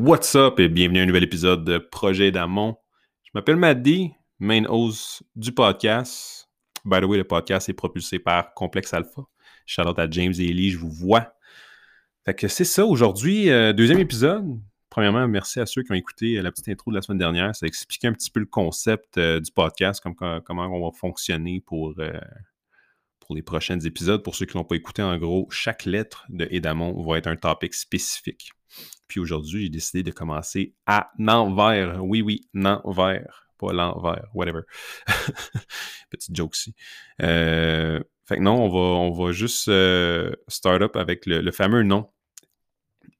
What's up et bienvenue à un nouvel épisode de Projet d'Amont. Je m'appelle Maddy, main host du podcast. By the way, le podcast est propulsé par Complex Alpha. Out à James et Ellie, je vous vois. Fait que c'est ça, aujourd'hui, euh, deuxième épisode. Premièrement, merci à ceux qui ont écouté euh, la petite intro de la semaine dernière. Ça expliquait un petit peu le concept euh, du podcast, comme, comment on va fonctionner pour, pour les prochains épisodes. Pour ceux qui n'ont pas écouté, en gros, chaque lettre de Edamon va être un topic spécifique. Puis aujourd'hui, j'ai décidé de commencer à l'envers. Oui, oui, l'envers. Pas l'envers, whatever. Petite joke ici. Euh, fait que non, on va, on va juste euh, start up avec le, fameux nom.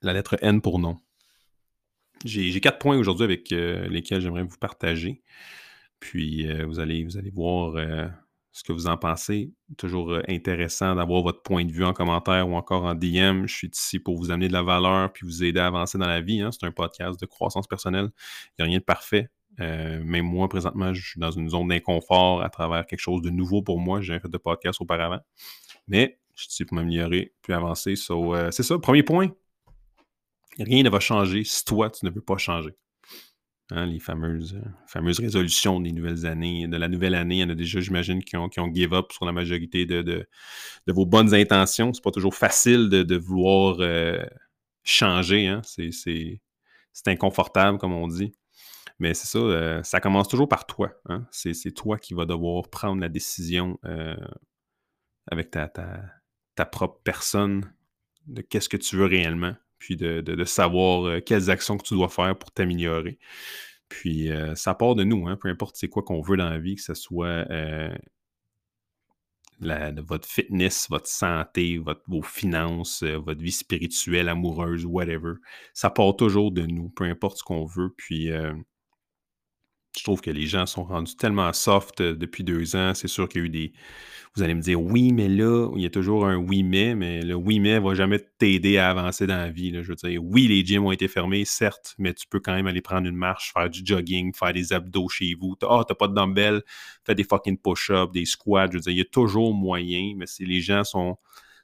La lettre N pour nom. J'ai quatre points aujourd'hui avec euh, lesquels j'aimerais vous partager. Puis vous, allez, vous allez voir ce que vous en pensez. Toujours euh, intéressant d'avoir votre point de vue en commentaire ou encore en DM. Je suis ici pour vous amener de la valeur puis vous aider à avancer dans la vie. Hein. C'est un podcast de croissance personnelle. Il n'y a rien de parfait. Euh, même moi, présentement, je suis dans une zone d'inconfort à travers quelque chose de nouveau pour moi. J'ai fait de podcast auparavant. Mais je suis ici pour m'améliorer puis avancer. Euh, c'est ça, premier point. Rien ne va changer si toi, tu ne veux pas changer. Hein, les fameuses, euh, fameuses résolutions des nouvelles années, de la nouvelle année. Il y en a déjà, j'imagine, qui ont, qui ont give up sur la majorité de, de, vos bonnes intentions. C'est pas toujours facile de, vouloir euh, changer. Hein. C'est inconfortable, comme on dit. Mais c'est ça, euh, ça commence toujours par toi. Hein. C'est toi qui vas devoir prendre la décision avec ta, ta, ta, propre personne de qu'est-ce que tu veux réellement puis de, savoir euh, quelles actions que tu dois faire pour t'améliorer. Puis euh, ça part de nous, hein, peu importe c'est quoi qu'on veut dans la vie, que ce soit euh, votre fitness, votre santé, vos finances, votre vie spirituelle, amoureuse, whatever. Ça part toujours de nous, peu importe ce qu'on veut. Puis je trouve que les gens sont rendus tellement soft depuis deux ans. C'est sûr qu'il y a eu des, vous allez me dire oui, mais là, il y a toujours un oui, mais, mais le oui, mais va jamais t'aider à avancer dans la vie. Je veux dire, oui, les gyms ont été fermés, certes, mais tu peux quand même aller prendre une marche, faire du jogging, faire des abdos chez vous. Ah, oh, t'as pas de dumbbell, fais des fucking push-ups, des squats. Je veux dire, il y a toujours moyen, mais si les gens sont,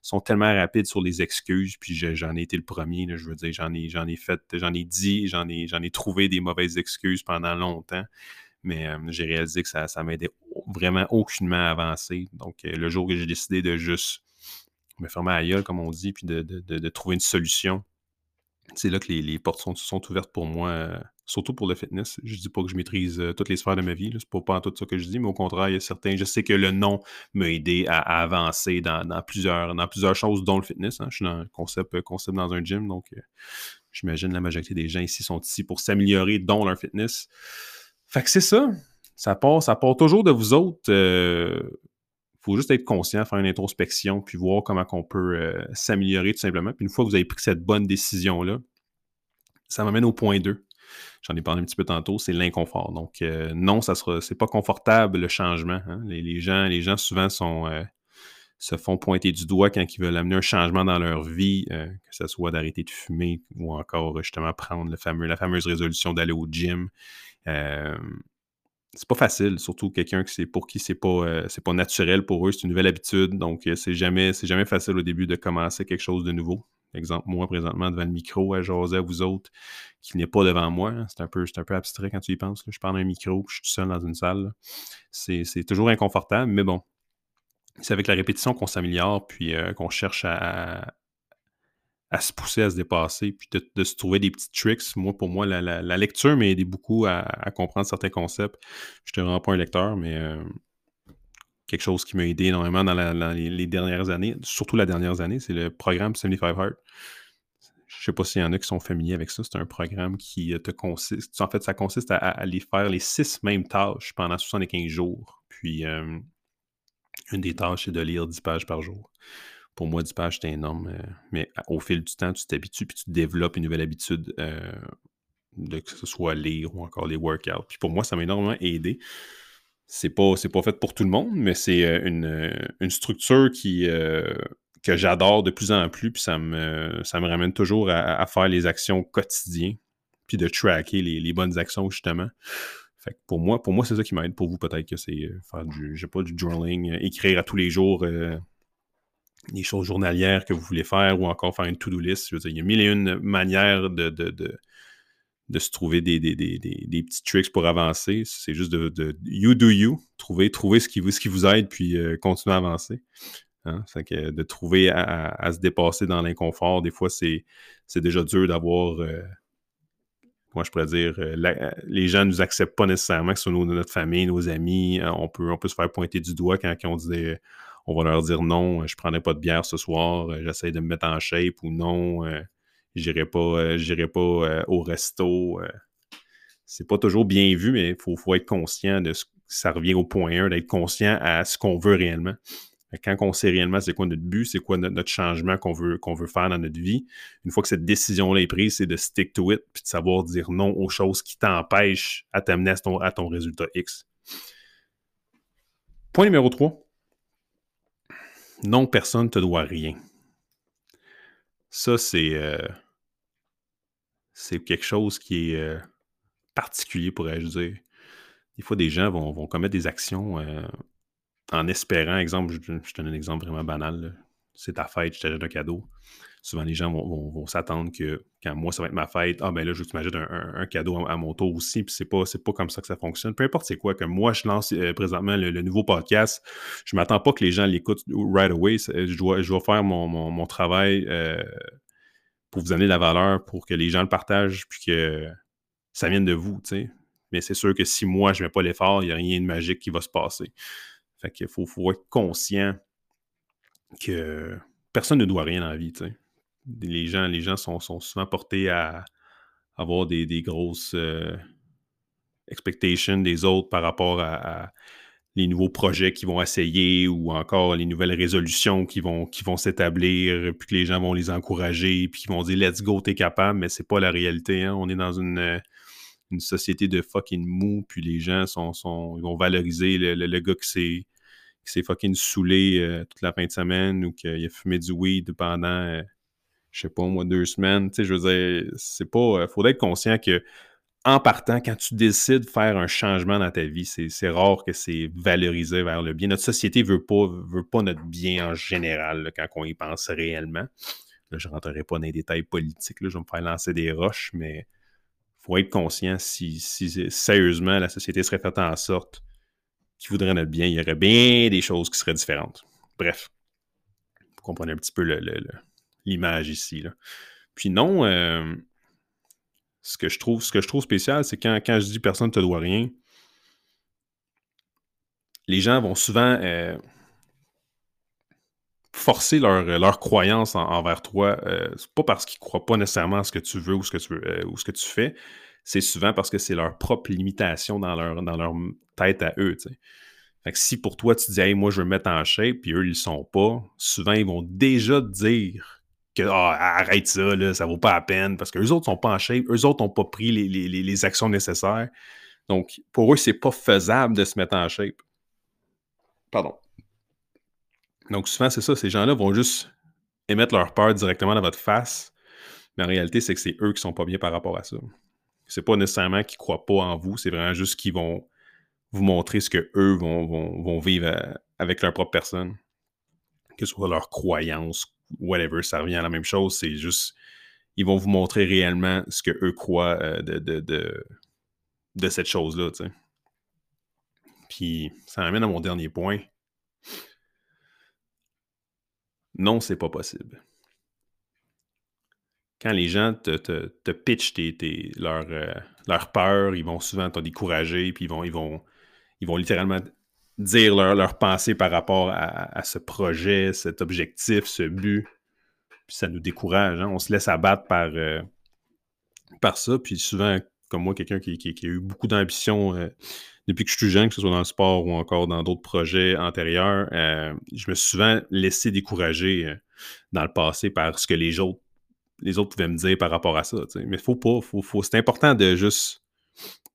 sont tellement rapides sur les excuses, puis j'en ai été le premier, je veux dire, j'en ai, ai fait, j'en ai dit, j'en ai, ai trouvé des mauvaises excuses pendant longtemps mais euh, j'ai réalisé que ça, ça m'aidait vraiment aucunement à avancer. Donc, euh, le jour que j'ai décidé de juste me fermer à la comme on dit, puis de, trouver une solution, c'est là que les, portes sont, ouvertes pour moi, euh, surtout pour le fitness. Je dis pas que je maîtrise toutes les sphères de ma vie, c'est pas, pas en tout ça que je dis, mais au contraire, il y a certains. Je sais que le nom m'a aidé à, avancer dans, plusieurs, dans plusieurs choses, dont le fitness. Hein. Je suis dans le concept, concept dans un gym, donc j'imagine la majorité des gens ici sont ici pour s'améliorer, dont leur fitness. Fait que c'est ça. Ça part, ça part toujours de vous autres. Euh, faut juste être conscient, faire une introspection, puis voir comment on peut euh, s'améliorer tout simplement. Puis une fois que vous avez pris cette bonne décision-là, ça m'amène au point 2. J'en ai parlé un petit peu tantôt, c'est l'inconfort. Donc, euh, non, ça sera, c'est pas confortable le changement. Hein. Les, gens, les gens souvent sont, se font pointer du doigt quand ils veulent amener un changement dans leur vie, que ce soit d'arrêter de fumer ou encore justement prendre le fameux, la fameuse résolution d'aller au gym euh, c'est pas facile, surtout quelqu'un qui pour qui c'est pas, euh, c'est pas naturel pour eux, c'est une nouvelle habitude. Donc, euh, c'est jamais, c'est jamais facile au début de commencer quelque chose de nouveau. Exemple, moi, présentement, devant le micro, à jaser à vous autres, qui n'est pas devant moi. Hein. C'est un, peu, un peu abstrait quand tu y penses. Je parle un micro, je suis tout seul dans une salle. C'est, toujours inconfortable, mais bon. C'est avec la répétition qu'on s'améliore, puis qu'on cherche à se pousser, à se dépasser, puis de, se trouver des petits tricks. Moi, pour moi, la, lecture m'a aidé beaucoup à, comprendre certains concepts. Je n'étais vraiment pas un lecteur, mais euh, quelque chose qui m'a aidé énormément dans, les, dernières années, surtout la dernière année, c'est le programme 75 Heart. Je ne sais pas s'il y en a qui sont familiers avec ça. C'est un programme qui te consiste. En fait, ça consiste à, aller faire les six mêmes tâches pendant 75 jours. Puis, euh, une des tâches, c'est de lire 10 pages par jour pour moi, 10 pages, c'est énorme. Euh, mais au fil du temps, tu t'habitues puis tu développes une nouvelle habitude euh, de que ce soit lire ou encore les workouts. Puis pour moi, ça m'a énormément aidé. C'est pas, pas fait pour tout le monde, mais c'est euh, une, structure qui, que j'adore de plus en plus. Puis ça me, ça me ramène toujours à, faire les actions quotidiennes. Puis de tracker les, bonnes actions, justement. Fait pour moi, pour moi c'est ça qui m'aide. Pour vous, peut-être que c'est faire du, pas, du journaling, écrire à tous les jours les choses journalières que vous voulez faire ou encore faire une to-do list. il y a mille et une manières de, de se trouver des, des, petits tricks pour avancer. C'est juste de, you do you, trouver, trouver ce, qui vous, ce qui vous aide, puis euh, continuer à avancer. Hein. De trouver à, se dépasser dans l'inconfort, des fois, c'est déjà dur d'avoir. Euh, comment je pourrais dire, euh, les gens ne nous acceptent pas nécessairement, que ce soit notre famille, nos amis. on, peut, on peut se faire pointer du doigt quand, on dit on va leur dire non, je ne prendrai pas de bière ce soir, j'essaie de me mettre en shape ou non, j'irai pas, euh, pas euh, au resto. Euh. c'est pas toujours bien vu, mais il faut, être conscient de ce ça revient au point 1, d'être conscient à ce qu'on veut réellement. Quand on sait réellement c'est quoi notre but, c'est quoi notre, changement qu'on veut, veut faire dans notre vie, une fois que cette décision-là est prise, c'est de stick to it, puis de savoir dire non aux choses qui t'empêchent à t'amener à ton, à ton résultat X. Point numéro 3. Non, personne ne te doit rien. Ça, c'est c'est quelque chose qui est euh, particulier, pourrais-je dire. Des fois, des gens vont, commettre des actions euh, en espérant, exemple, je, te donne un exemple vraiment banal, c'est ta fête, je t'achète un cadeau. Souvent, les gens vont, s'attendre que quand moi, ça va être ma fête, ah ben là, je veux que tu m'achètes un, cadeau à, mon tour aussi, puis c'est pas, pas comme ça que ça fonctionne. Peu importe c'est quoi, que moi, je lance euh, présentement le, nouveau podcast, je m'attends pas que les gens l'écoutent right away. Je dois, je dois faire mon, travail pour vous donner de la valeur, pour que les gens le partagent, puis que ça vienne de vous, tu sais. Mais c'est sûr que si moi, je mets pas l'effort, il n'y a rien de magique qui va se passer. Fait qu'il faut, faut, être conscient que personne ne doit rien dans la vie, tu sais. Les gens, les gens sont, souvent portés à avoir des, grosses euh, expectations des autres par rapport à les nouveaux projets qu'ils vont essayer ou encore les nouvelles résolutions qui vont, qui s'établir, puis que les gens vont les encourager, puis qu'ils vont dire let's go, t'es capable, mais c'est pas la réalité. Hein. On est dans une, société de fucking mou, puis les gens vont valoriser le, le, gars qui s'est fucking saoulé euh, toute la fin de semaine ou qu'il a fumé du weed pendant, euh, je sais pas, moi, deux semaines. Tu sais, je veux dire, c'est pas. Il faudrait être conscient que en partant, quand tu décides de faire un changement dans ta vie, c'est rare que c'est valorisé vers le bien. Notre société ne veut pas, veut notre bien en général quand on y pense réellement. je ne rentrerai pas dans les détails politiques, là, je vais me faire lancer des roches, mais il faut être conscient si, sérieusement la société serait faite en sorte qu'il voudrait notre bien, il y aurait bien des choses qui seraient différentes. Bref, vous comprenez un petit peu l'image ici. Puis non, euh, ce que je trouve, ce que je trouve spécial, c'est quand, quand je dis personne ne te doit rien, les gens vont souvent euh, forcer leur, leur croyance envers toi. Euh, c'est pas parce qu'ils croient pas nécessairement à ce que tu veux ou ce que tu, euh, fais. C'est souvent parce que c'est leur propre limitation dans leur, tête à eux. Si pour toi, tu dis hey, moi je veux me mettre en shape, puis eux, ils le sont pas, souvent ils vont déjà te dire que ah, arrête ça, là, ça vaut pas la peine, parce qu'eux autres sont pas en shape, eux autres n'ont pas pris les, actions nécessaires. Donc, pour eux, c'est pas faisable de se mettre en shape. Pardon. Donc, souvent, c'est ça, ces gens-là vont juste émettre leur peur directement dans votre face, mais en réalité, c'est que c'est eux qui sont pas bien par rapport à ça. C'est pas nécessairement qu'ils croient pas en vous, c'est vraiment juste qu'ils vont vous montrer ce que eux vont, vont vivre euh, avec leur propre personne, que ce soit leur croyance, whatever, ça revient à la même chose. C'est juste, ils vont vous montrer réellement ce que eux croient euh, de, de, de, cette chose-là. Puis ça m'amène à mon dernier point. Non, c'est pas possible. Quand les gens te, te, te pitchent tes, leur, euh, peur, ils vont souvent te décourager, puis ils vont, ils vont, ils vont littéralement dire leur, leur pensée par rapport à, ce projet, cet objectif, ce but. Puis ça nous décourage. Hein. On se laisse abattre par, euh, par ça. Puis souvent, comme moi, quelqu'un qui, a eu beaucoup d'ambition euh, depuis que je suis jeune, que ce soit dans le sport ou encore dans d'autres projets antérieurs, euh, je me suis souvent laissé décourager dans le passé par ce que les autres, les autres pouvaient me dire par rapport à ça. Mais faut pas. Faut, faut, c'est important de juste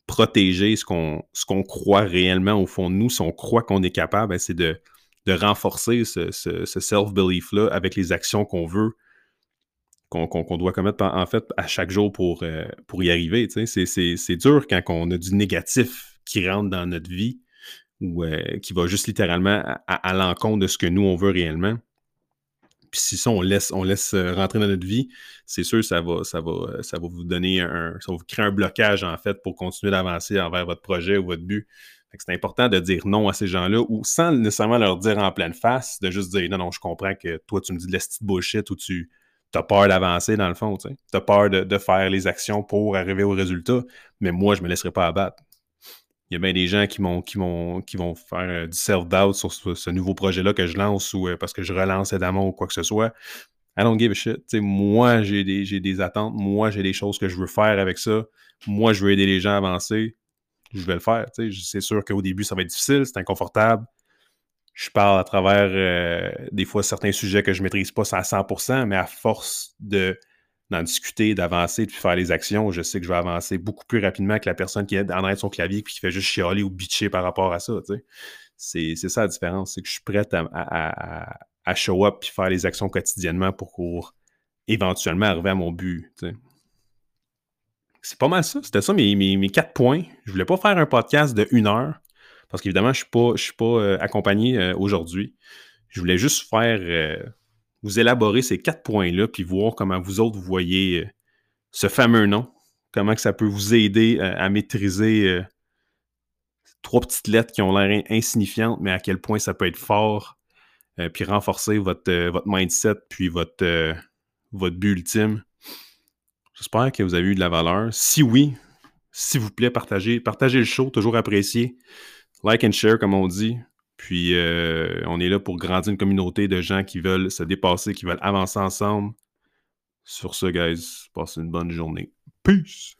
protéger ce qu'on croit réellement au fond de nous, si on croit qu'on est capable, ben, c'est de, renforcer ce, self-belief-là avec les actions qu'on veut, qu'on doit commettre en fait à chaque jour pour, euh, y arriver. C'est dur quand on a du négatif qui rentre dans notre vie ou euh, qui va juste littéralement à, l'encontre de ce que nous, on veut réellement. Puis si ça, on laisse, euh, rentrer dans notre vie, c'est sûr ça va, ça va, euh, ça va vous donner un. ça va vous créer un blocage en fait pour continuer d'avancer envers votre projet ou votre but. C'est important de dire non à ces gens-là ou sans nécessairement leur dire en pleine face, de juste dire non, non, je comprends que toi, tu me dis de la petite bullshit ou tu as peur d'avancer dans le fond, tu as peur de, faire les actions pour arriver au résultat, mais moi, je me laisserai pas abattre. Il y a bien des gens qui, qui, qui vont faire euh, du self-doubt sur ce, nouveau projet-là que je lance ou euh, parce que je relance évidemment ou quoi que ce soit. I don't give a shit. moi, j'ai des, des, attentes. Moi, j'ai des choses que je veux faire avec ça. Moi, je veux aider les gens à avancer. Je vais le faire. C'est sûr qu'au début, ça va être difficile, c'est inconfortable. Je parle à travers euh, des fois certains sujets que je ne maîtrise pas à 100%, mais à force de d'en discuter, d'avancer, de faire les actions, je sais que je vais avancer beaucoup plus rapidement que la personne qui est en arrière de son clavier et qui fait juste chialer ou bitcher par rapport à ça. C'est ça la différence, c'est que je suis prêt à, à, show up et faire les actions quotidiennement pour, éventuellement arriver à mon but. C'est pas mal ça. C'était ça mes, mes, quatre points. Je voulais pas faire un podcast de une heure parce qu'évidemment, je ne suis pas, euh, accompagné euh, aujourd'hui. Je voulais juste faire euh, vous élaborer ces quatre points-là, puis voir comment vous autres vous voyez euh, ce fameux nom, comment ça peut vous aider euh, à maîtriser euh, trois petites lettres qui ont l'air insignifiantes, mais à quel point ça peut être fort, puis renforcer votre, votre mindset, puis votre, votre but ultime. J'espère que vous avez eu de la valeur. Si oui, s'il vous plaît, partagez, partagez le show, toujours apprécié. Like and share, comme on dit. Puis, euh, on est là pour grandir une communauté de gens qui veulent se dépasser, qui veulent avancer ensemble. Sur ce, guys, passez une bonne journée. Peace!